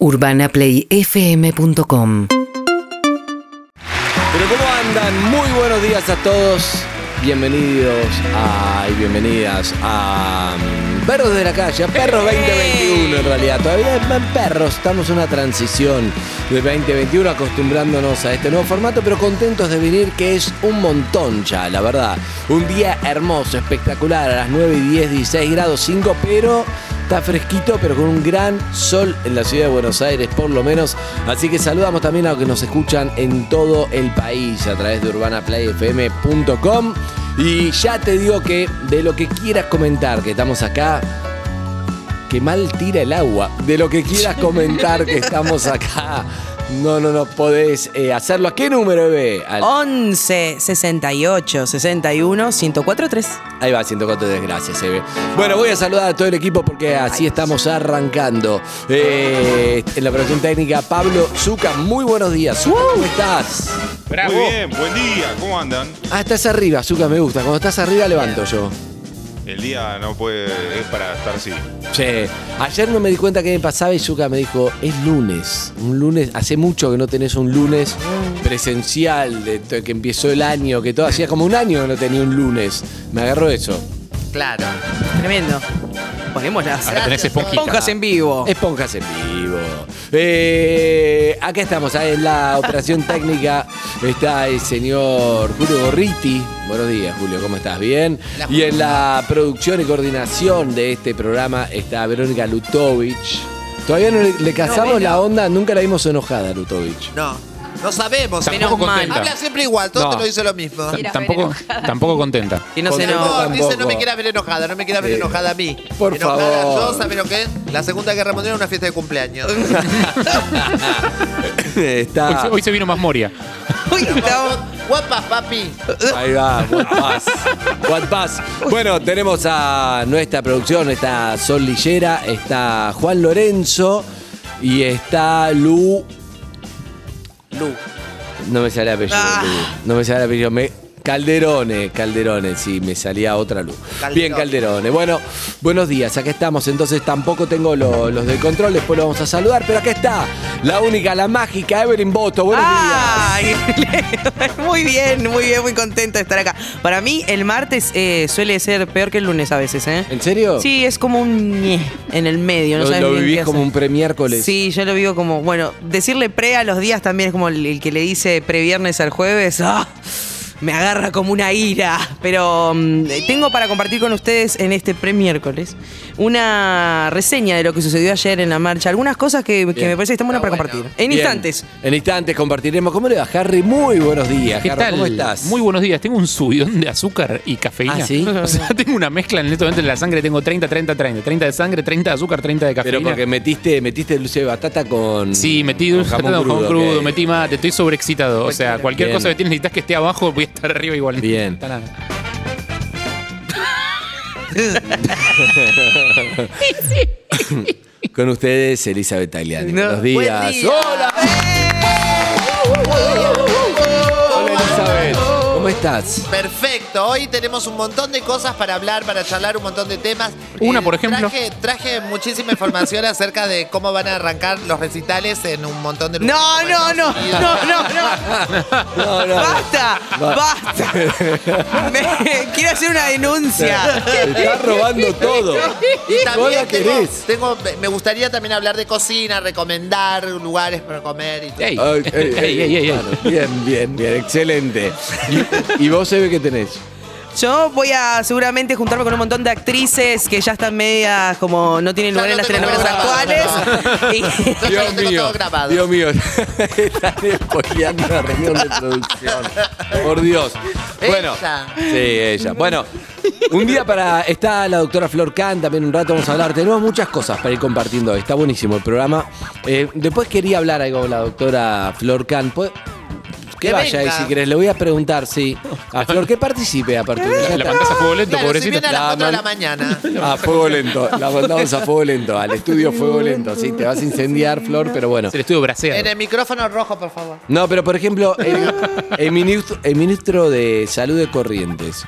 UrbanaPlayFM.com Pero ¿cómo andan? Muy buenos días a todos. Bienvenidos a, y bienvenidas a mm, Perros de la Calle, a Perros 2021 en realidad. Todavía es más perros, estamos en una transición de 2021 acostumbrándonos a este nuevo formato, pero contentos de venir que es un montón ya, la verdad. Un día hermoso, espectacular, a las 9 y 10, 16 grados 5, pero Está fresquito, pero con un gran sol en la ciudad de Buenos Aires, por lo menos. Así que saludamos también a los que nos escuchan en todo el país a través de urbanaplayfm.com. Y ya te digo que de lo que quieras comentar, que estamos acá, que mal tira el agua. De lo que quieras comentar, que estamos acá. No, no, no podés eh, hacerlo. ¿A qué número, bebé? Al- 11 68 61 104 3. Ahí va, 104 desgracias, Eve. Bueno, voy a saludar a todo el equipo porque así estamos arrancando. Eh, en la producción técnica, Pablo Zuca, muy buenos días. Zucca, ¿cómo estás? Muy bien, buen día, ¿cómo andan? Ah, estás arriba, Zucca, me gusta. Cuando estás arriba, levanto yo. El día no puede, es para estar así. Sí. Ayer no me di cuenta qué me pasaba y Zucca me dijo, es lunes. Un lunes, hace mucho que no tenés un lunes presencial, de que empezó el año, que todo hacía como un año que no tenía un lunes. Me agarró eso. Claro. Tremendo. Ponemos las Ahora tenés esponjita. esponjas en vivo. Esponjas en vivo. Eh, acá estamos, en la operación técnica está el señor Julio Gorriti. Buenos días, Julio, ¿cómo estás? ¿Bien? Y en la producción y coordinación de este programa está Verónica Lutovich. Todavía no le, le cazamos la onda, nunca la vimos enojada, Lutovich. No, no sabemos. Tampoco Menos mal. contenta. Habla siempre igual, todo No. te lo dice lo mismo. Tampoco, tampoco contenta. Y no se dice no me quieras ver enojada, no me quieras ver Sí. enojada a mí. Por enojada favor. yo, ¿sabes lo que es? La Segunda Guerra Mundial es una fiesta de cumpleaños. está. Hoy, se- hoy se vino más Moria. Uy, estamos- Guapas, papi. Ahí va, what pass. What pass. Bueno, tenemos a nuestra producción, está Sol Lillera, está Juan Lorenzo y está Lu. Lu. No me sale el apellido. Ah. Lu. No me sale el apellido. Me- Calderone, Calderone, sí, me salía otra luz. Calderone. Bien, Calderone. Bueno, buenos días, acá estamos. Entonces tampoco tengo lo- los del control, después lo vamos a saludar, pero acá está la única, la mágica, Evelyn Boto. Buenos Ay, muy bien, muy bien, muy contenta de estar acá. Para mí, el martes eh, suele ser peor que el lunes a veces, ¿eh? días. ¿En serio? Sí, es como un ñe en el medio. No Lo, sabes lo vivís como un premiércoles. Sí, yo lo vivo como, bueno, decirle pre a los días también es como el, el que le dice previernes al jueves. ¡ah! Me agarra como una ira. Pero mm, tengo para compartir con ustedes en este pre-miércoles una reseña de lo que sucedió ayer en la marcha. Algunas cosas que, me parece que están buenas para compartir. En Bien. instantes. En instantes compartiremos. ¿Cómo le va, Harry? Muy buenos días, ¿Qué Harry. tal? ¿Cómo estás? Muy buenos días. Tengo un subidón de azúcar y cafeína. ¿Ah, sí? O sea, tengo una mezcla en este momento en la sangre. Tengo 30, 30, 30. 30 de sangre, 30 de azúcar, 30 de cafeína. Pero porque metiste, metiste dulce de batata con. Sí, metí con dulce de jamón crudo, crudo, ok. metí mate, estoy sobreexcitado. O sea, cualquier Bien. cosa que tienes necesitas que esté abajo, voy a estar arriba igual. Bien. Con ustedes, Elizabeth Tagliani. No. Buenos días. Buen día. ¡Hola! ¿Cómo estás? Perfecto, hoy tenemos un montón de cosas para hablar, para charlar, un montón de temas. Una, por ejemplo. Traje, traje muchísima información acerca de cómo van a arrancar los recitales en un montón de No, lugares. no, no, no, no, no. No, no. ¡Basta! Va. ¡Basta! Me- quiero hacer una denuncia. Te estás robando todo. Y Vos también la tengo, querés. tengo- me gustaría también hablar de cocina, recomendar lugares para comer y todo. Ey, Ay, ey, ey, ey, ey, ey. Bueno, Bien, bien, bien. Excelente. ¿Y, y vos, Eve, qué tenés? Yo voy a seguramente juntarme con un montón de actrices que ya están medias como no tienen lugar en las telenovelas actuales. Y- todo grabado. Dios mío, están spoileando una reunión de producción. Por Dios. Bueno, Ella. sí, ella. Bueno, un día para. Está la doctora Flor Can, también un rato vamos a hablar. Tenemos muchas cosas para ir compartiendo. hoy. Está buenísimo el programa. Eh, después quería hablar algo con la doctora Flor Can. ¿Puede- Que vaya ahí si querés. Le voy a preguntar, sí. A Flor que participe a partir de La ya pantalla a fuego lento, Claro, si pobrecita. a las La 4 de la man- mañana. A fuego lento. La mandamos a fuego lento. Al estudio fuego lento. Sí, te vas a incendiar, Flor, pero bueno. El estudio braseado. En el micrófono rojo, por favor. No, pero por ejemplo, el, el ministro, el ministro de Salud de Corrientes.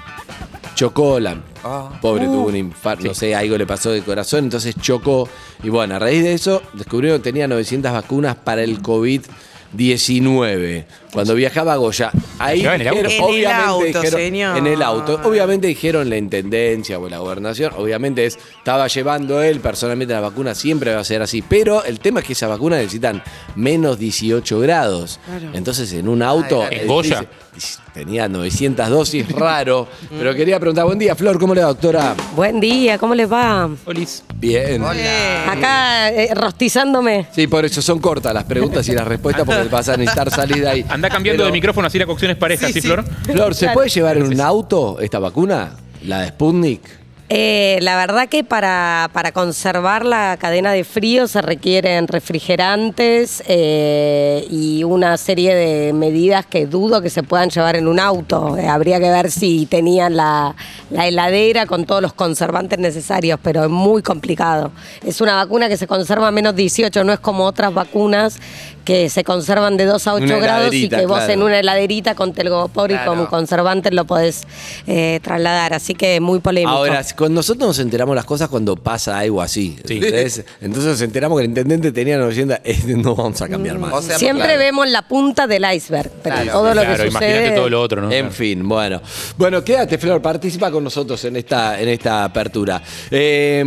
chocó, la Ah. pobre tuvo un infarto, no sé, algo le pasó de corazón, entonces chocó. Y bueno, a raíz de eso descubrieron que tenía 900 vacunas para el COVID-19. Cuando viajaba a Goya, ahí llevaba en el auto? dijeron- En el auto, dijeron- señor. en el auto. Obviamente dijeron la intendencia o la gobernación, obviamente es, estaba llevando él personalmente la vacuna, siempre va a ser así. Pero el tema es que esas vacunas necesitan menos 18 grados. Entonces en un auto... Ay, ¿En eh, Goya? dice, Tenía 900 dosis, raro. pero quería preguntar, buen día, Flor, ¿cómo le va, doctora? Buen día, ¿cómo les va? Olis. Bien. Acá eh, rostizándome. Sí, por eso son cortas las preguntas y las respuestas porque vas a necesitar salir de ahí. Anda cambiando Pero, de micrófono así la cocción es pareja, Sí, ¿sí, sí. Flor? Flor, ¿se puede llevar en un auto esta vacuna? ¿La de Sputnik? Eh, la verdad que para, para conservar la cadena de frío se requieren refrigerantes eh, y una serie de medidas que dudo que se puedan llevar en un auto. Eh, habría que ver si tenían la, la heladera con todos los conservantes necesarios, pero es muy complicado. Es una vacuna que se conserva a menos 18, no es como otras vacunas que se conservan de 2 a 8 Una grados y que vos en una heladerita con telgopor y Claro. con conservantes lo podés eh, trasladar. Así que muy polémico. Ahora, cuando nosotros nos enteramos las cosas cuando pasa algo así. Sí. ¿entendés? Entonces nos enteramos que el intendente tenía 900, eh, no vamos a cambiar más. O sea, Siempre claro. vemos la punta del iceberg, pero Claro. todo lo claro, que imagínate todo lo otro, ¿no? En fin, bueno. Bueno, quédate, Flor, participa con nosotros en esta, en esta apertura. Eh,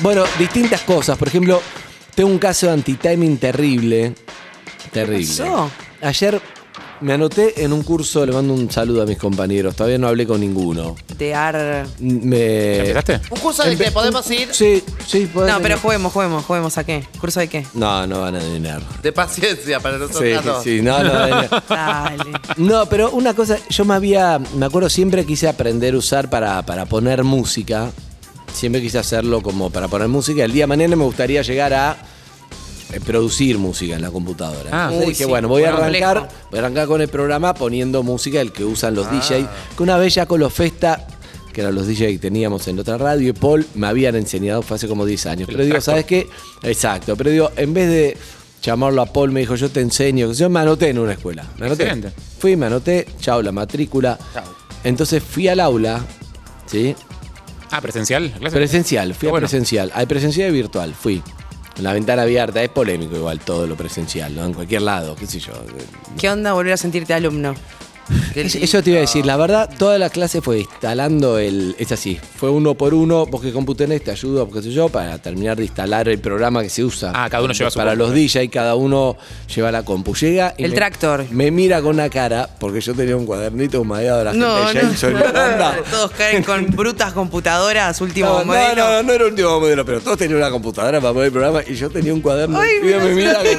bueno, distintas cosas. Por ejemplo, tengo un caso de anti-timing terrible. Terrible. pasó? Ayer me anoté en un curso, le mando un saludo a mis compañeros. Todavía no hablé con ninguno. De ar... Me... ¿Empezaste? ¿Un curso de que podemos ir? Sí, sí, podés No, pero juguemos, juguemos, juguemos a qué? ¿Curso de qué? No, no van a adivinar. De paciencia para nosotros Sí, dos. sí, no, no. van a adivinar. Dale. No, pero una cosa, yo me había, me acuerdo siempre quise aprender a usar para, para poner música. Siempre quise hacerlo como para poner música. El día de mañana me gustaría llegar a producir música en la computadora. Ah. Entonces Uy, dije, sí, bueno, voy a arrancar, voy a arrancar con el programa poniendo música el que usan los DJs. Que una vez ya con los Festa, que eran los DJs que teníamos en otra radio, y Paul me habían enseñado, fue hace como 10 años. Pero digo, ¿sabes qué? Exacto, pero digo, en vez de llamarlo a Paul, me dijo, yo te enseño. Yo me anoté en una escuela. Me anoté. Excelente. Fui, me anoté, chao, la matrícula. Chau. Entonces fui al aula, ¿sí? Ah, presencial. ¿La clase? Presencial, fui Ah, a bueno. presencial. Hay presencial y virtual, fui. La ventana abierta, es polémico igual todo lo presencial, ¿no? En cualquier lado, qué sé yo. ¿Qué onda volver a sentirte alumno? Eso te iba a decir, la verdad, toda la clase fue instalando el. Es así, fue uno por uno, vos que compu tenés, te ayudo, qué sé yo, para terminar de instalar el programa que se usa. Ah, cada uno lleva su Para compu. los DJ, cada uno lleva la compu. Llega y El me- tractor. Me mira con una cara, porque yo tenía un cuadernito humeado de la No, gente de no. Jason y Miranda. Todos caen con brutas computadoras, último No, no, modelo. no, no, no era el último modelo, pero todos tenían una computadora para poner el programa y yo tenía un cuaderno. Ay, y me mira, con cara de,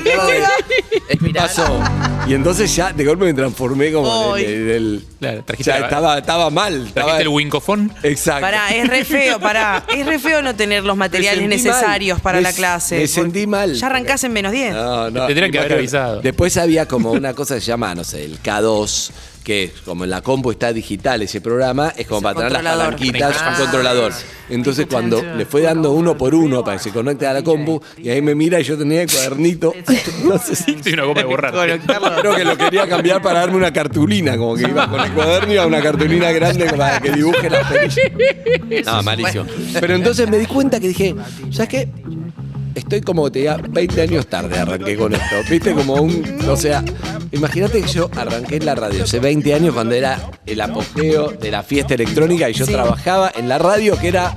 ¿Qué Espiral. pasó? Y entonces ya de golpe me transformé como en el. En el- Claro, trajiste ya la- estaba, estaba mal. Estaba, ¿Trajiste el wincofón? Exacto. Pará, es re feo, pará. Es re feo no tener los materiales sentí necesarios mal. para Me la s- clase. me sentí mal. Ya arrancás en menos 10. No, no. Tendrían que haber avisado. Después había como una cosa que se llama, no sé, el K2, que como en la compu está digital ese programa, es como Es para tener las palanquitas, Ah, un controlador. Entonces cuando le fue dando uno por uno para que se conecte a la compu, y ahí me mira y yo tenía el cuadernito, no sé si Sí, una goma de borrar. Creo que lo quería cambiar para darme una cartulina, como que iba con el cuaderno y iba una cartulina grande para que dibuje las perillas. No, malísimo. Pero entonces me di cuenta que dije, ¿sabes qué? Estoy como que te diga 20 años tarde arranqué con esto. Viste como un. O sea, imagínate que yo arranqué en la radio hace 20 años cuando era el apogeo de la fiesta electrónica y yo Sí. trabajaba en la radio que era.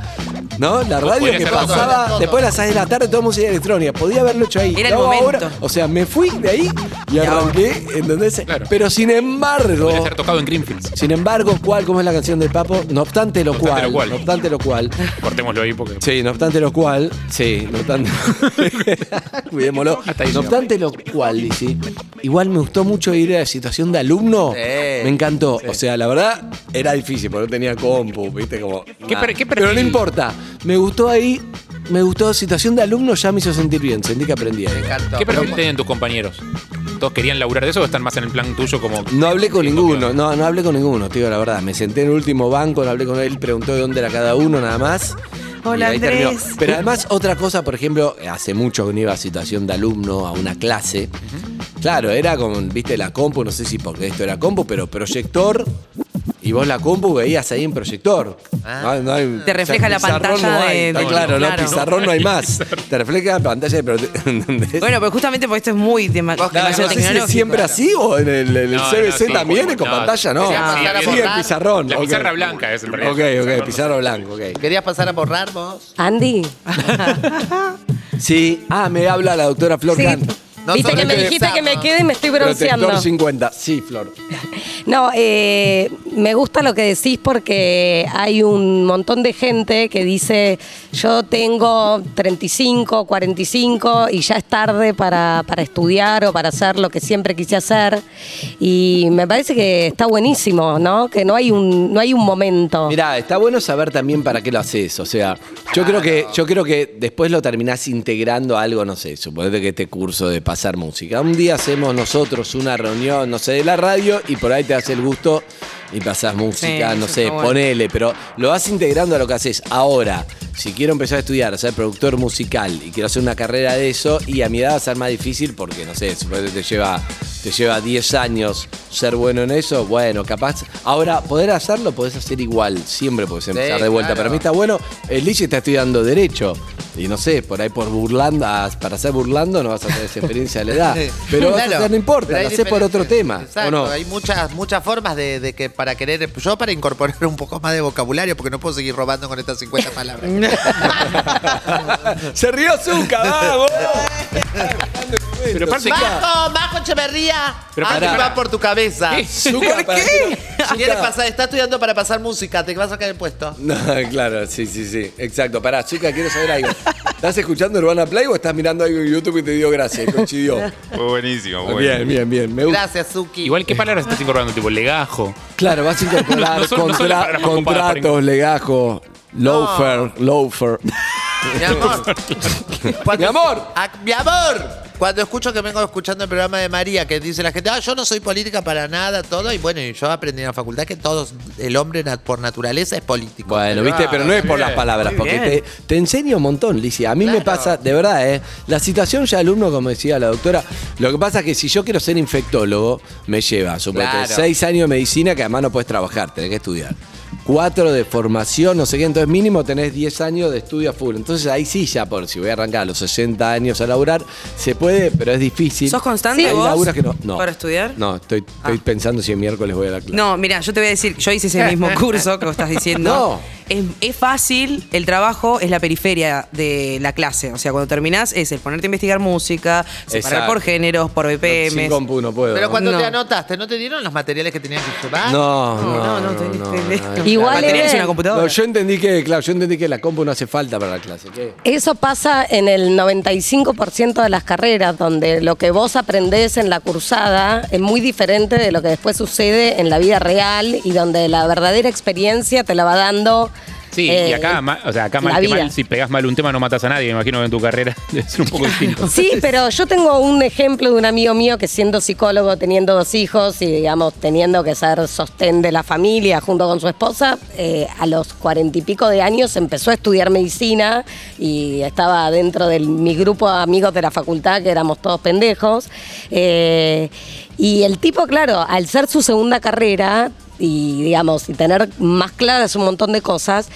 ¿No? La radio que pasaba Todo. después de las 6 de la tarde, toda música electrónica. Podía haberlo hecho ahí. Era el momento. ahora. O sea, me fui de ahí y arranqué, ¿entendés? Claro. Pero sin embargo. Podría ser tocado en Greenfields. Sin embargo, ¿cuál? ¿Cómo es la canción del Papo? No obstante lo, No obstante cual, lo cual. No obstante lo cual. Cortémoslo ahí porque. Sí, no obstante lo cual. Sí, no obstante. Cuidémoslo. Hasta ahí no obstante lo cual, dice. Igual me gustó mucho ir a la situación de alumno. Sí. Me encantó. O sea, la verdad, era difícil porque no tenía compu, viste, como. ¿Qué per- qué Pero no importa. Me gustó ahí. Me gustó situación de alumno, ya me hizo sentir bien. Sentí que aprendí ahí. Me encantó. ¿Qué perfil tienen tus compañeros? ¿Todos querían laburar de eso o están más en el plan tuyo como.? No hablé con ninguno, no, no hablé con ninguno, te digo la verdad. Me senté en el último banco, no hablé con él, preguntó de dónde era cada uno nada más. Hola, Y ahí Andrés. terminó. Pero además, otra cosa, por ejemplo, hace mucho que no iba a situación de alumno, a una clase. Claro, era como, viste, la compu, no sé si porque esto era compu, pero proyector, Y vos la compu veías ahí en proyector. Ah. No- no hay- Te refleja la pantalla no hay. de- Está de- claro, no, claro. pizarrón no hay más. Te refleja la pantalla, pero ¿entendés? Bueno, pero justamente porque esto es muy tema- demasiado no sé si es tecnológico. siempre así o en el, en el No, CBC sí, también bueno, con no. pantalla, no. Quería pasar a Sí, el borrar. pizarrón. La pizarra blanca es el Ok, ok, pizarro blanco, ok. ¿Querías pasar a borrar vos? Andy. Sí, ah, me habla la doctora Flor Sí. No Viste que me dijiste que me quede y me estoy bronceando. Protector 50. Sí, Flor. No, eh, me gusta lo que decís porque hay un montón de gente que dice yo tengo 35, 45 y ya es tarde para, para estudiar o para hacer lo que siempre quise hacer. Y me parece que está buenísimo, ¿no? Que no hay un, no hay un momento. Mirá, está bueno saber también para qué lo haces. O sea, yo creo que, yo creo que después lo terminás integrando a algo, no sé, suponete que este curso de pasar música. Un día hacemos nosotros una reunión, no sé, de la radio y por ahí te hace el gusto y pasás música, Sí, no sé, bueno. ponele, pero lo vas integrando a lo que haces. Ahora, si quiero empezar a estudiar, a ser productor musical y quiero hacer una carrera de eso, y a mi edad va a ser más difícil porque, no sé, te lleva, te lleva 10 años ser bueno en eso, bueno, capaz. Ahora, poder hacerlo, podés hacer igual, siempre podés empezar de vuelta. claro. Para mí está bueno, el Lichi está estudiando Derecho. Y no sé, por ahí por burlando, ah, para ser burlando no vas a tener esa experiencia de la edad. Pero vas a Claro, hacer, no importa, lo haces por otro tema. Exacto, ¿o no? hay muchas, muchas formas de, de que para querer, yo para incorporar un poco más de vocabulario, porque no puedo seguir robando con estas 50 palabras. Se rió Zuka, vamos. Pero aparte- ¡Bajo! ¡Bajo Echeverría! Pero pará. va por tu cabeza. ¿Qué? Zucca, para que no- Quiere Zucca- pasar, está estudiando para pasar música, te vas a caer el puesto. No, claro, sí, sí, sí. Exacto. Pará, Zuka, quiero saber algo. ¿Estás escuchando Urbana Play o estás mirando algo en YouTube y te dio gracia? Coincidió. Fue buenísimo. Bien, buenísimo. bien, bien. Me gusta. Gracias, Suki. Igual, ¿qué palabras estás incorporando? Tipo, legajo. Claro, vas a incorporar No son- no son contra- las palabras más copadas para contratos, legajo, loafer, loafer. Mi amor. Mi amor. Ah, mi amor. Cuando escucho que vengo escuchando el programa de María, que dice la gente, ah, yo no soy política para nada, todo, y bueno, y yo aprendí en la facultad que todos, el hombre por naturaleza es político. Bueno, viste, pero no es por las palabras, porque te, te enseña un montón, Licia. A mí me Claro. pasa, de verdad, ¿eh? La situación ya alumno, como decía la doctora, lo que pasa es que si yo quiero ser infectólogo, me lleva, suponete, Claro. seis años de medicina que además no puedes trabajar, tenés que estudiar. Cuatro de formación, no sé qué, entonces mínimo tenés 10 años de estudio a full. Entonces ahí sí ya, por si voy a arrancar a los 60 años a laburar, se puede, pero es difícil. ¿Sos constante Hay vos laburas que no, no. para estudiar? No, estoy, estoy Ah. pensando si el miércoles voy a la clase. No, mira, yo te voy a decir, yo hice ese mismo curso que vos estás diciendo. No. Es, es fácil, el trabajo es la periferia de la clase. O sea, cuando terminás es el ponerte a investigar música, separar Exacto. por géneros, por BPM. Sin compu no puedo. Pero cuando No. te anotaste, ¿no te dieron los materiales que tenías que llevar? No, no, No, no, no, no, no. Igual La batería es- una computadora. No, yo entendí que, claro, yo entendí que la compu no hace falta para la clase. ¿qué? Eso pasa en el 95% de las carreras, donde lo que vos aprendés en la cursada es muy diferente de lo que después sucede en la vida real y donde la verdadera experiencia te la va dando. Sí, y eh, acá, ma- o sea, acá mal que vida. mal, si pegás mal un tema no matas a nadie. Me imagino que en tu carrera debe ser un poco distinto. Sí, pero yo tengo un ejemplo de un amigo mío que siendo psicólogo, teniendo dos hijos y digamos teniendo que ser sostén de la familia junto con su esposa, eh, a los cuarenta y pico de años empezó a estudiar medicina y estaba dentro de mi grupo de amigos de la facultad que éramos todos pendejos. Eh, y el tipo, claro, al ser su segunda carrera y digamos y tener más claras un montón de cosas,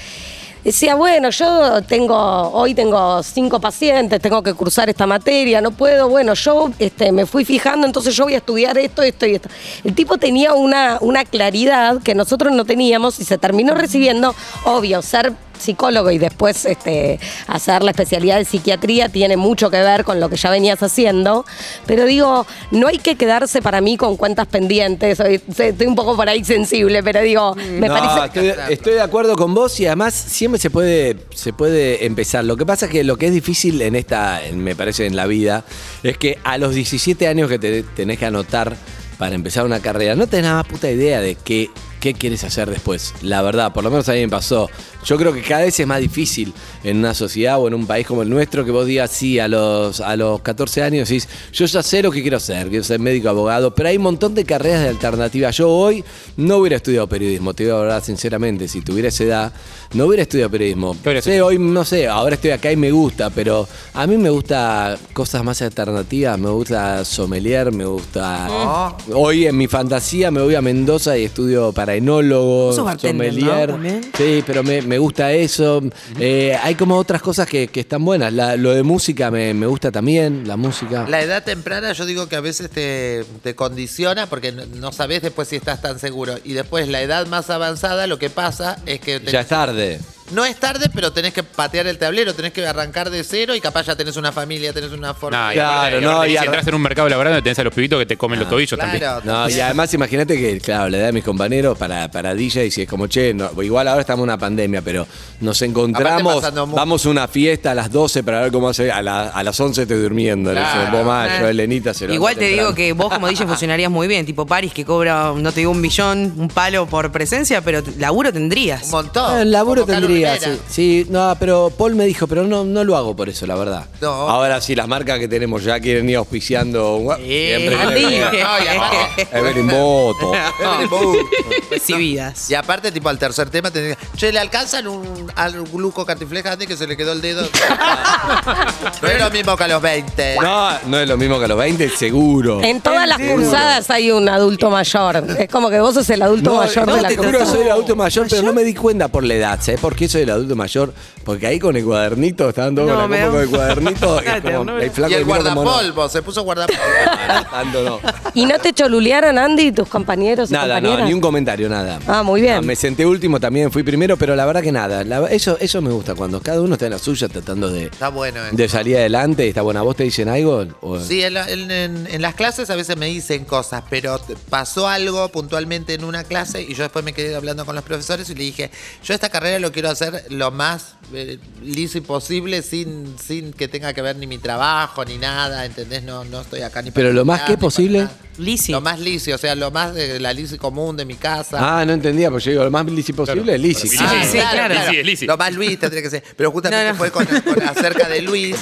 Decía, bueno, yo tengo, hoy tengo cinco pacientes, tengo que cursar esta materia, no puedo, bueno, yo este, me fui fijando, entonces yo voy a estudiar esto, esto y esto. El tipo tenía una, una claridad que nosotros no teníamos y se terminó recibiendo, obvio, ser psicólogo y después este, hacer la especialidad de psiquiatría tiene mucho que ver con lo que ya venías haciendo, pero digo, no hay que quedarse para mí con cuentas pendientes, Soy- estoy un poco por ahí sensible, pero digo, me no, parece... estoy, estoy de acuerdo con vos y además siempre se puede, se puede empezar. Lo que pasa es que lo que es difícil en esta, me parece, en la vida, es que a los 17 años que te tenés que anotar para empezar una carrera, no tenés nada más puta idea de qué, qué quieres hacer después. La verdad, por lo menos a mí me pasó. Yo creo que cada vez es más difícil en una sociedad o en un país como el nuestro que vos digas sí a los, a los 14 años y decís, yo ya sé lo que quiero hacer, quiero ser médico, abogado, pero hay un montón de carreras de alternativa. Yo hoy no hubiera estudiado periodismo, te digo la verdad sinceramente, si tuviera esa edad, no hubiera estudiado periodismo. ¿Qué hubieras Sé, hoy no sé, ahora estoy acá y me gusta, pero a mí me gusta cosas más alternativas, me gusta sommelier, me gusta... Oh. Hoy en mi fantasía me voy a Mendoza y estudio para enólogo, ¿no? sommelier. También. Sí, pero me, me gusta eso. Eh, hay como otras cosas que, que están buenas. La- lo de música me, me gusta también, la música. La edad temprana yo digo que a veces te, te condiciona porque no, no sabes después si estás tan seguro. Y después la edad más avanzada lo que pasa es que... te- Ya es tarde. No es tarde, pero tenés que patear el tablero, tenés que arrancar de cero y capaz ya tenés una familia, tenés una forma... No, y Claro, aparte- no, y si entras en un mercado laboral donde tenés a los pibitos que te comen los tobillos también. Claro, No, y además imagínate que, claro, la edad de mis compañeros para, para DJ, si es como, che, no, igual ahora estamos en una pandemia, pero nos encontramos, Aparte pasando mu- vamos a una fiesta a las 12 para ver cómo hace, a, la- a las 11 estoy durmiendo, no sé, Claro. vos más, yo, Elenita, se Igual levanta te digo que vos como DJ funcionarías muy bien, tipo Paris que cobra, no te digo un millón, un palo por presencia, pero t- laburo tendrías. Un montón. Ah, El laburo como Rivera. sí. Sí, no, pero Paul me dijo, pero no, no lo hago por eso, la verdad. No. Ahora sí, las marcas que tenemos ya quieren ir auspiciando. gua- siempre No, y aparte- Evelyn Boto. Recibidas. Y aparte, tipo, al tercer tema, tenés que- che, ¿le alcanzan un al gluco que se le quedó el dedo? no es lo mismo que a los 20. No, no es lo mismo que a los 20, seguro. En todas las cruzadas hay un adulto mayor. Es como que vos sos el adulto No, mayor no, de la te juro, cruzada. soy el adulto mayor, pero no me di cuenta por la edad, ¿sabes por qué soy el adulto mayor? Porque ahí con el cuadernito, estaban todos No, con, me la da- compu con el cuadernito, es como, el flaco Y el como no. guardapolvo, se puso guardapolvo. Tanto no. ¿Y no te cholulearon, Andy, tus compañeros y Nada, no, compañeras? ni un comentario, nada. Ah, muy bien. No, me senté último, también fui primero, pero la verdad que nada. La- eso, eso me gusta, cuando cada uno está en la suya tratando de, Está bueno eso. de salir adelante. Está buena. ¿Vos te dicen algo? O- Sí, en, la- en- en- en las clases a veces me dicen cosas, pero pasó algo puntualmente en una clase y yo después me quedé hablando con los profesores y le dije, yo esta carrera lo quiero hacer lo más eh, liso y posible sin, sin que tenga que ver ni mi trabajo ni nada, ¿entendés? No, no estoy acá ni para Pero lo más que ni para posible. nada. Lisi. Lo más liso, o sea, lo más de la lisi común de mi casa. Ah, no entendía, porque yo digo, lo más lisi posible es lisi. Lisi, Ah, sí, claro. Lisi, es Lisi. Lo más Luis tendría que ser. Pero justamente No, no. fue con, con- acerca de Luis.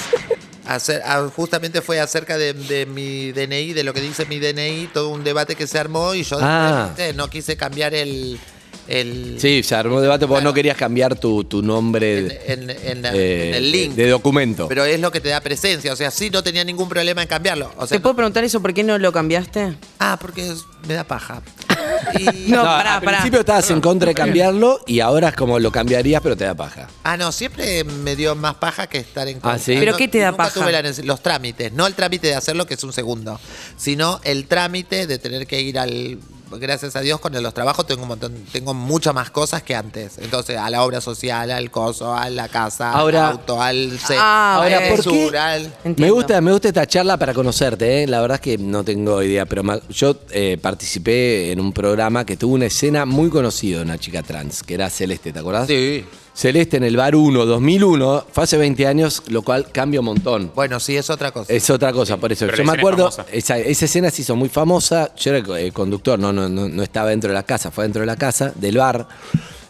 acer- ah, justamente fue acerca de, de mi DNI, de lo que dice mi DNI, todo un debate que se armó y yo Ah. no quise cambiar el. El Sí, se armó debate, vos Claro. no querías cambiar tu, tu nombre en, en- en la- eh, en el link. de documento. Pero es lo que te da presencia. O sea, sí, no tenía ningún problema en cambiarlo. O sea, ¿Te puedo preguntar eso por qué no lo cambiaste? ah, porque es- me da paja. Y- No, No, pará, al pará. principio estabas en contra de cambiarlo y ahora es como lo cambiarías, pero te da paja. Ah, no, siempre me dio más paja que estar en contra. ¿sí? ¿Pero No, qué te da nunca paja? tuve la los trámites, no el trámite de hacerlo, que es un segundo, sino el trámite de tener que ir al... Gracias a Dios con los trabajos tengo un montón, tengo muchas más cosas que antes. Entonces, a la obra social, al coso, a la casa, Ahora- al auto, al se- Ah, Ahora, al ¿por qué? al- Me gusta, me gusta esta charla para conocerte, ¿eh? la verdad es que no tengo idea, pero yo eh, participé en un programa que tuvo una escena muy conocida de una chica trans, que era Celeste, ¿te acordás? Sí. Celeste en el Bar 1, 2001, fue hace 20 años, lo cual cambia un montón. Bueno, sí, es otra cosa. Es otra cosa, por eso. Pero Yo la me escena acuerdo, es famosa. esa, esa escena se hizo muy famosa. Yo era el conductor, no, no, no, no estaba dentro de la casa, fue dentro de la casa, del bar.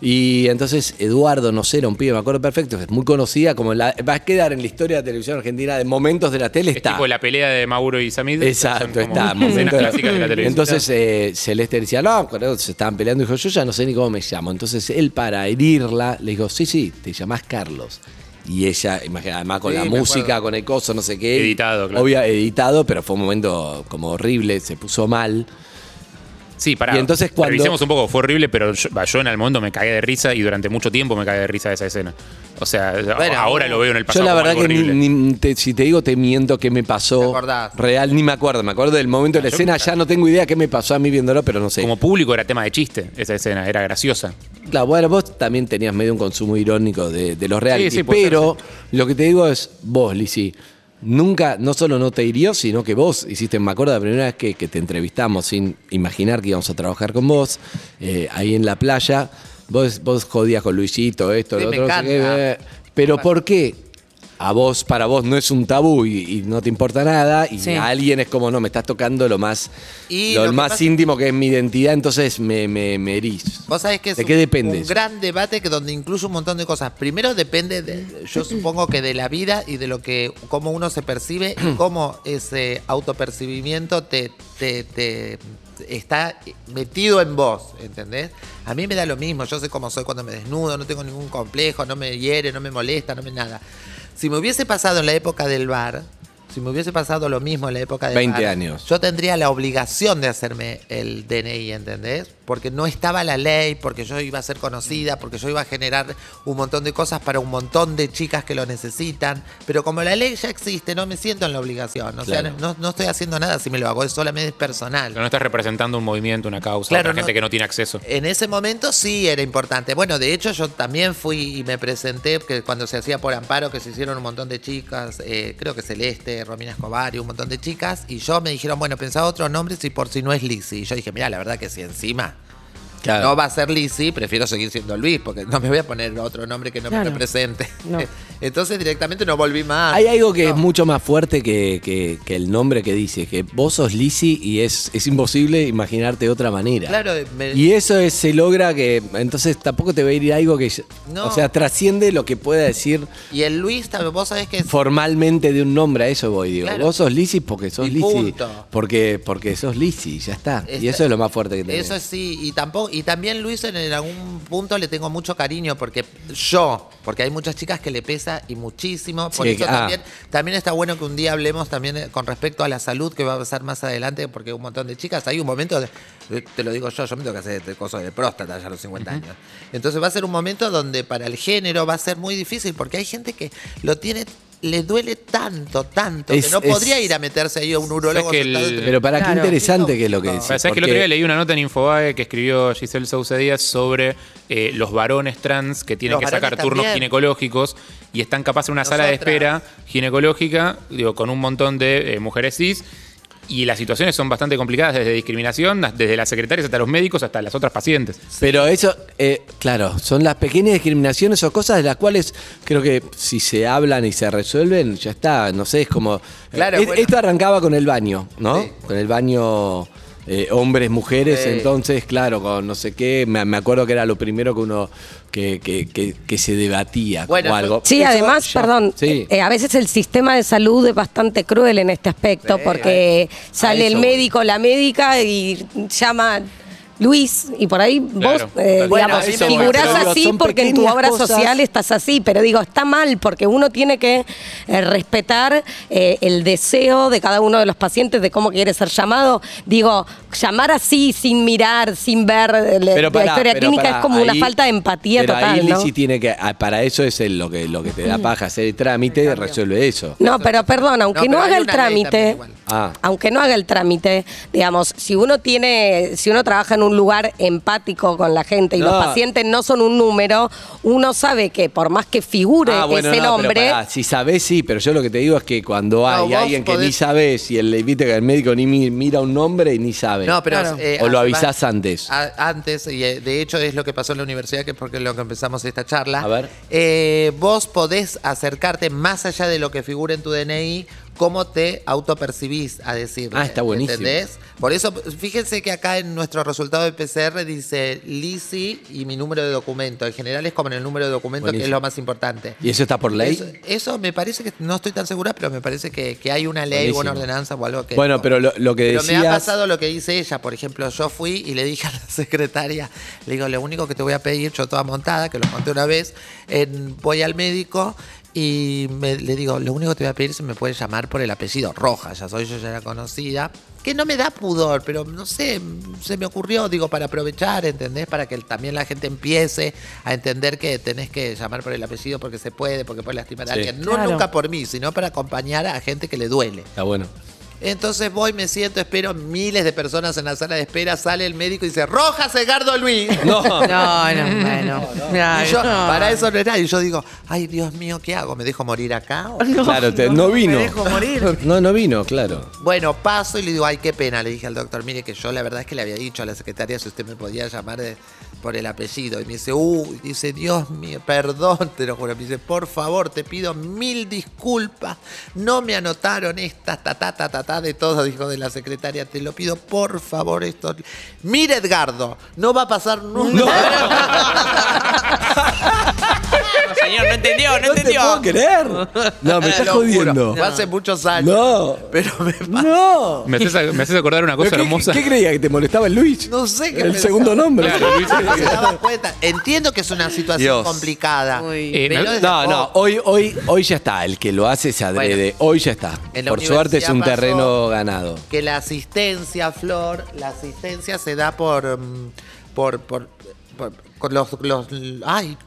Y entonces Eduardo, no sé, era un pibe, me acuerdo perfecto, es muy conocida, como la, va a quedar en la historia de la televisión argentina de momentos de la tele, Es está. tipo la pelea de Mauro y Samid. Exacto, está. escenas momento de- clásicas de la televisión. Entonces eh, Celeste decía, no, cuando se estaban peleando, dijo, yo ya no sé ni cómo me llamo. Entonces él, para herirla, le dijo, sí, sí, te llamás Carlos. Y ella, imagina, además con Sí, la música, con el coso, no sé qué. Editado, claro. Obvio, editado, pero fue un momento como horrible, se puso mal. Sí, para. Y entonces cuando- Revisemos un poco, fue horrible, pero yo, yo en el momento me cagué de risa y durante mucho tiempo me cagué de risa de esa escena. O sea, Bueno, ahora lo veo en el Yo pasado. la como verdad algo que ni, horrible. ni te- si te digo te miento qué me ¿Te pasó real, ni me acuerdo. Me acuerdo del momento de la Yo- escena, ya no tengo idea qué me pasó a mí viéndolo, pero no sé. Como público era tema de chiste esa escena, era graciosa. Claro, bueno, vos también tenías medio un consumo irónico de, de los reality, Sí, sí, pero lo que te digo es, vos, Lisi, nunca, no solo no te hirió, sino que vos hiciste, me acuerdo la primera vez que, que te entrevistamos sin imaginar que íbamos a trabajar con vos, eh, ahí en la playa, vos, vos jodías con Luisito, esto, Sí, lo me otro, encanta. eh, pero ¿por qué? A vos, para vos no es un tabú y, y no te importa nada, y Sí. a alguien es como, no, me estás tocando lo más, Y lo, más pasa- íntimo que es mi identidad, entonces me, me, me herís. Vos sabés que es ¿De un- qué depende un gran debate que donde incluye un montón de cosas. Primero depende, de, yo supongo que de la vida y de lo que cómo uno se percibe y cómo ese autopercibimiento te, te, te está metido en vos, ¿entendés? A mí me da lo mismo, yo sé cómo soy cuando me desnudo, no tengo ningún complejo, no me hiere, no me molesta, no me nada. Si me hubiese pasado en la época del bar, si me hubiese pasado lo mismo en la época del 20 bar, años. yo tendría la obligación de hacerme el DNI, ¿entendés? Porque no estaba la ley, porque yo iba a ser conocida, porque yo iba a generar un montón de cosas para un montón de chicas que lo necesitan. Pero como la ley ya existe, no me siento en la obligación. O sea, no, no estoy haciendo nada si me lo hago, es solamente personal. Pero no estás representando un movimiento, una causa, Claro, otra gente no- que no tiene acceso. En ese momento sí era importante. Bueno, de hecho yo también fui y me presenté que cuando se hacía por amparo, que se hicieron un montón de chicas, eh, creo que Celeste, Romina Escobar y un montón de chicas, y yo me dijeron, bueno, pensaba otros nombres y por si no es Lizzy. Y yo dije, mira, la verdad que si encima Claro. no va a ser Lizzy, prefiero seguir siendo Luis, porque no me voy a poner otro nombre que no Claro. me represente. No. Entonces directamente no volví más. Hay algo que No. es mucho más fuerte que, que- que el nombre que dice, que vos sos Lizzy y es, es imposible imaginarte de otra manera. Claro, me- Y eso es- se logra que, entonces tampoco te va a ir algo que, No. o sea, trasciende lo que pueda decir Y el Luis, también, vos sabés que es formalmente de un nombre, a eso voy, digo. Claro. Vos sos Lizzy porque sos punto. porque, porque sos Lizzy, ya está. y eso es lo más fuerte que tenés. Eso sí, y tampoco, y también Luis en, algún punto le tengo mucho cariño, porque yo, porque hay muchas chicas que le pesa y muchísimo. Por Sí, eso ah. también, también está bueno que un día hablemos también eh, con respecto a la salud que va a pasar más adelante, porque un montón de chicas, hay un momento, de- te lo digo yo, yo me tengo que hacer este coso de próstata ya a los 50 años. Entonces va a ser un momento donde para el género va a ser muy difícil, porque hay gente que lo tiene, le duele tanto, tanto, Es- que no es- podría ir a meterse ahí a un urólogo. que el- Pero para qué interesante que es lo que No. decís. ¿Sabes que el otro día leí una nota en Infobae que escribió Giselle Sousa Díaz sobre eh, los varones trans que tienen Los que sacar turnos también. ginecológicos y están capaz en una sala de espera ginecológica, digo, con un montón de eh, mujeres cis. Y las situaciones son bastante complicadas, desde discriminación, desde las secretarias hasta los médicos, hasta las otras pacientes. Pero eso, eh, claro, son las pequeñas discriminaciones o cosas de las cuales creo que si se hablan y se resuelven, ya está. No sé, es como. Claro, Eh, bueno. Esto arrancaba con el baño, ¿no? Sí. Con el baño. eh, hombres, mujeres, Sí. entonces, claro, con no sé qué, me, me acuerdo que era lo primero que uno que, que- que- que se debatía Bueno, o algo. Sí, Eso además, ya- perdón, Sí. eh, a veces el sistema de salud es bastante cruel en este aspecto Sí, porque sale el médico, la médica y llama Luis y por ahí vos, eh, Bueno, digamos, figurás así porque en tu obra cosas. social estás así, pero digo, está mal porque uno tiene que eh, respetar eh, el deseo de cada uno de los pacientes de cómo quiere ser llamado. Digo, llamar así sin mirar, sin ver eh, la, historia pero clínica es como una falta de empatía pero total, ahí ¿no? Lizzy tiene que, ah, para eso es el- lo que lo que te da paja hacer el trámite, resuelve eso. No, pero perdón, aunque No, no, haga el trámite. Ah. aunque no haga el trámite, digamos, si uno tiene, si uno trabaja en un lugar empático con la gente y No. los pacientes no son un número, uno sabe que por más que figure Ah, bueno, ese no, pero nombre, pará, si sabés, sí, pero yo lo que te digo es que cuando hay alguien que ni sabes y el, viste que el médico ni mi- mira un nombre y ni sabe. No, pero. Claro. eh, O lo avisás antes. a- antes, y eh, de hecho es lo que pasó en la universidad, que es porque es lo que empezamos esta charla. A ver. Eh, vos podés acercarte más allá de lo que figura en tu DNI, cómo te autopercibís a decir. Ah, está buenísimo. ¿Entendés? Por eso, fíjense que acá en nuestro resultado de PCR dice Lisi y mi número de documento. En general es como en el número de documento, que es lo más importante. ¿Y eso está por ley? Eso, eso me parece que no estoy tan segura, pero me parece que, que hay una ley o una ordenanza o algo que. Bueno, pero lo, lo que Pero decías... me ha pasado lo que dice ella. Por ejemplo, yo fui y le dije a la secretaria, le digo, lo único que te voy a pedir, yo toda montada, que lo conté una vez, en- voy al médico y me- le digo, lo único que te voy a pedir es si me puedes llamar por el apellido Roja, ya soy, yo ya era conocida. Que no me da pudor, pero no sé, se me ocurrió, digo, para aprovechar, ¿entendés? Para que también la gente empiece a entender que tenés que llamar por el apellido porque se puede, porque puede lastimar a Sí. alguien. No Claro. nunca por mí, sino para acompañar a gente que le duele. Está bueno. Entonces voy, me siento, espero miles de personas en la sala de espera, sale el médico y dice, Rojas Edgardo Luis. No. No, no, bueno. Y yo, No. para eso no era. Y yo digo, ay Dios mío, ¿qué hago? ¿Me dejo morir acá? o-?" claro, te- no, vino. Me dejo morir. No, no vino, claro. Bueno, paso y le digo, ay, qué pena. Le dije al doctor, mire que yo la verdad es que le había dicho a la secretaria si usted me podía llamar de- por el apellido. Y me dice, uy, dice, Dios mío, perdón, te lo juro. Me dice, por favor, te pido mil disculpas. No me anotaron esta, ta, ta, ta, ta, ta, de todo, dijo de la secretaria. Te lo pido, por favor, esto. Mire, Edgardo, no va a pasar nunca. Señor, no entendió, no, No te entendió. puedo creer. No, me estás lo juro. jodiendo. Fue hace muchos años. No. Pero me pasa. No. Me haces, me haces acordar una cosa ¿Pero qué, hermosa. ¿Qué creía que te molestaba el Luis? No sé qué El pensaba. segundo nombre. Claro, Luis. No se daban cuenta. Entiendo que es una situación Dios. complicada. Uy. Eh, pero no- No, no, hoy, hoy, hoy ya está. El que lo hace se adrede. hoy ya está. en la Por suerte es un universidad terreno pasó ganado. Que la asistencia, Flor, la asistencia se da por. mm, por. por, los, los. ¡Ay!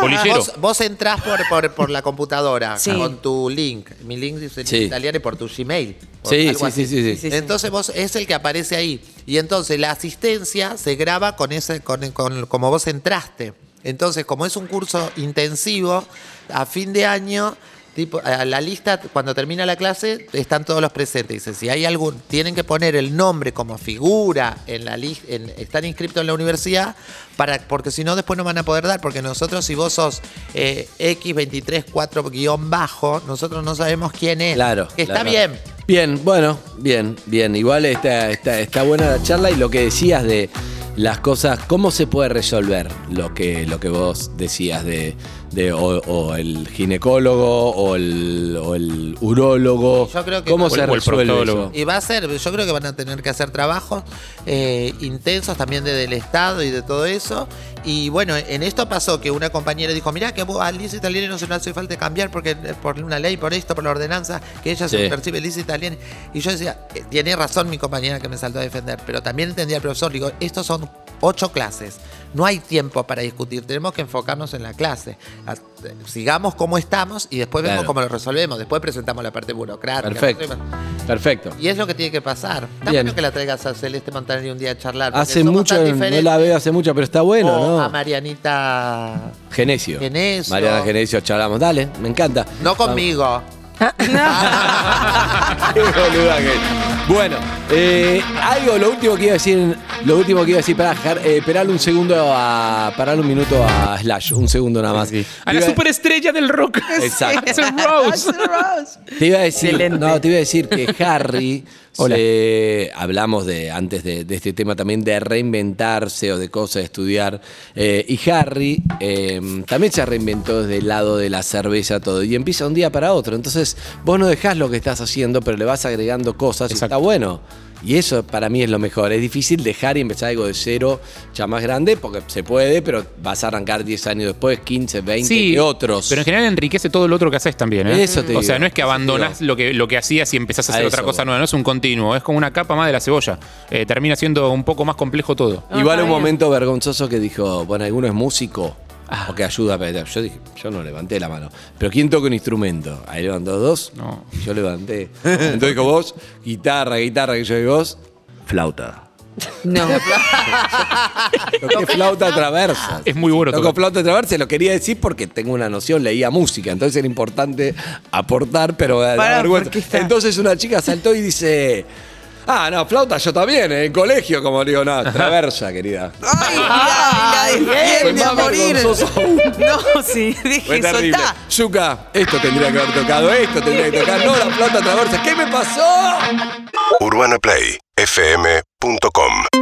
Bolillero. Vos, vos entrás por, por, por la computadora Sí. con tu link. Mi link dice Sí. italiano y por tu Gmail. por Sí, algo sí, así. sí, sí, sí. Sí, sí. Entonces vos es el que aparece ahí. Y entonces la asistencia se graba con ese, con, con- como vos entraste. Entonces, como es un curso intensivo, a fin de año, tipo, a la lista, cuando termina la clase, están todos los presentes. Dice, si hay algún, tienen que poner el nombre como figura en la lista, están inscritos en la universidad, para, porque si no después no van a poder dar, porque nosotros si vos sos eh, X234 guion bajo, nosotros no sabemos quién es. Claro. Que está claro. bien. Bien, bueno, bien, bien. Igual está, está, está buena la charla y lo que decías de las cosas, cómo se puede resolver lo que, lo que vos decías de, de o, o el ginecólogo o el, o el urólogo. Yo creo que- ¿Cómo se resuelve eso? Y va a ser, yo creo que van a tener que hacer trabajos eh, intensos también desde el Estado y de todo eso. Y bueno, en esto pasó que una compañera dijo, mirá que a Lisa Italiani no se le hace falta cambiar porque eh, por una ley, por esto, por la ordenanza, que ella Sí. se percibe Lisa Italiani. Y yo decía, eh, tiene razón mi compañera que me saltó a defender, pero también entendía el profesor, digo, estos son ocho clases, no hay tiempo para discutir, tenemos que enfocarnos en la clase. A- eh, Sigamos como estamos y después vemos Claro. cómo lo resolvemos, después presentamos la parte burocrática. Perfecto. Perfecto. Y es lo que tiene que pasar. Está Bien. bueno que la traigas a Celeste Montaner un día a charlar. Hace mucho, no la veo hace mucho, pero está bueno, O ¿no? a Marianita. Genesio. Genesio. Mariana Genesio, charlamos. Dale, me encanta. No conmigo. Qué boluda que es. Bueno, eh, algo, lo último que iba a decir, lo último que iba a decir, para esperarle un segundo a, pararle un minuto a Slash, un segundo nada más. Sí. A la Iba- superestrella del rock. Exacto. El Rose. Te iba a decir, Excelente. no, te iba a decir que Harry, se- hablamos de antes de, de este tema también de reinventarse o de cosas de estudiar. eh, y Harry eh, también se reinventó desde el lado de la cerveza todo y empieza un día para otro. Entonces vos no dejás lo que estás haciendo, pero le vas agregando cosas Exacto. Está bueno. Y eso para mí es lo mejor. Es difícil dejar y empezar algo de cero ya más grande, porque se puede, pero vas a arrancar 10 años después, 15, 20 Sí, que otros. Pero en general enriquece todo lo otro que haces también, ¿eh? Eso te O sea, no es que abandonás lo que, lo que hacías y empezás a A hacer otra eso cosa nueva. No es un continuo, es como una capa más de la cebolla. Eh, termina siendo un poco más complejo todo. Igual un momento vergonzoso que dijo, bueno, alguno es músico. O que ayuda a. Yo dije, yo no levanté la mano. Pero ¿quién toca un instrumento? Ahí levantó dos. No. Y yo levanté. Entonces dijo vos, guitarra, guitarra, que yo digo vos, flauta. No. Toqué flauta traversa. Es muy bueno Toco flauta traversa, lo quería decir porque tengo una noción, leía música, entonces era importante aportar, pero da vergüenza. Entonces una chica saltó y dice, ah, no, flauta yo también, en el colegio, como digo, no, traversa, querida. Ay, la, la defiende Fue a morir. No, sí, Fue dije, terrible. soltá. Zuka, esto tendría que haber tocado, esto tendría que tocar, no la flauta traversa. ¿Qué me pasó? Urbana Play fm.com